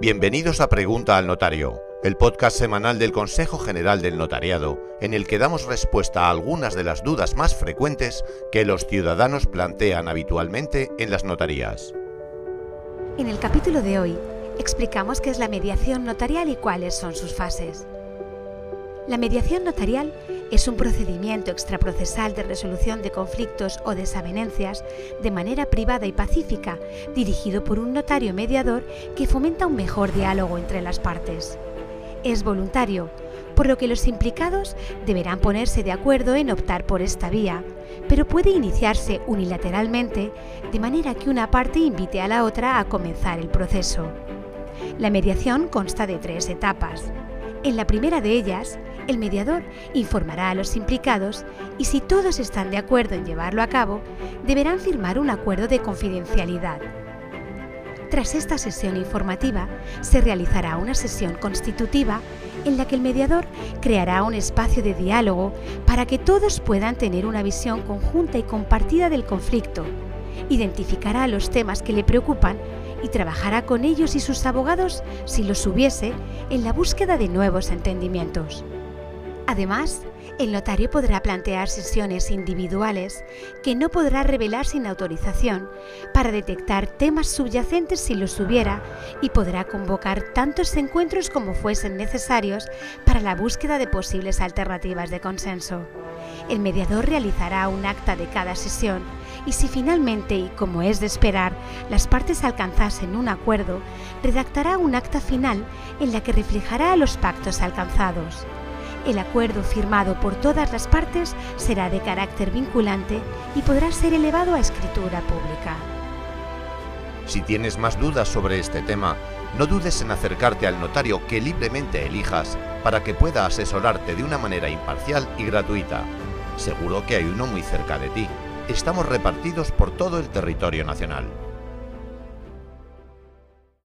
Bienvenidos a Pregunta al Notario, el podcast semanal del Consejo General del Notariado, en el que damos respuesta a algunas de las dudas más frecuentes que los ciudadanos plantean habitualmente en las notarías. En el capítulo de hoy explicamos qué es la mediación notarial y cuáles son sus fases. La mediación notarial es un procedimiento extraprocesal de resolución de conflictos o desavenencias de manera privada y pacífica, dirigido por un notario mediador que fomenta un mejor diálogo entre las partes. Es voluntario, por lo que los implicados deberán ponerse de acuerdo en optar por esta vía, pero puede iniciarse unilateralmente de manera que una parte invite a la otra a comenzar el proceso. La mediación consta de tres etapas. En la primera de ellas, el mediador informará a los implicados y si todos están de acuerdo en llevarlo a cabo, deberán firmar un acuerdo de confidencialidad. Tras esta sesión informativa, se realizará una sesión constitutiva en la que el mediador creará un espacio de diálogo para que todos puedan tener una visión conjunta y compartida del conflicto, identificará los temas que le preocupan y trabajará con ellos y sus abogados, si los hubiese, en la búsqueda de nuevos entendimientos. Además, el notario podrá plantear sesiones individuales que no podrá revelar sin autorización para detectar temas subyacentes si los hubiera y podrá convocar tantos encuentros como fuesen necesarios para la búsqueda de posibles alternativas de consenso. El mediador realizará un acta de cada sesión y si finalmente, y como es de esperar, las partes alcanzasen un acuerdo, redactará un acta final en la que reflejará los pactos alcanzados. El acuerdo firmado por todas las partes será de carácter vinculante y podrá ser elevado a escritura pública. Si tienes más dudas sobre este tema, no dudes en acercarte al notario que libremente elijas para que pueda asesorarte de una manera imparcial y gratuita. Seguro que hay uno muy cerca de ti. Estamos repartidos por todo el territorio nacional.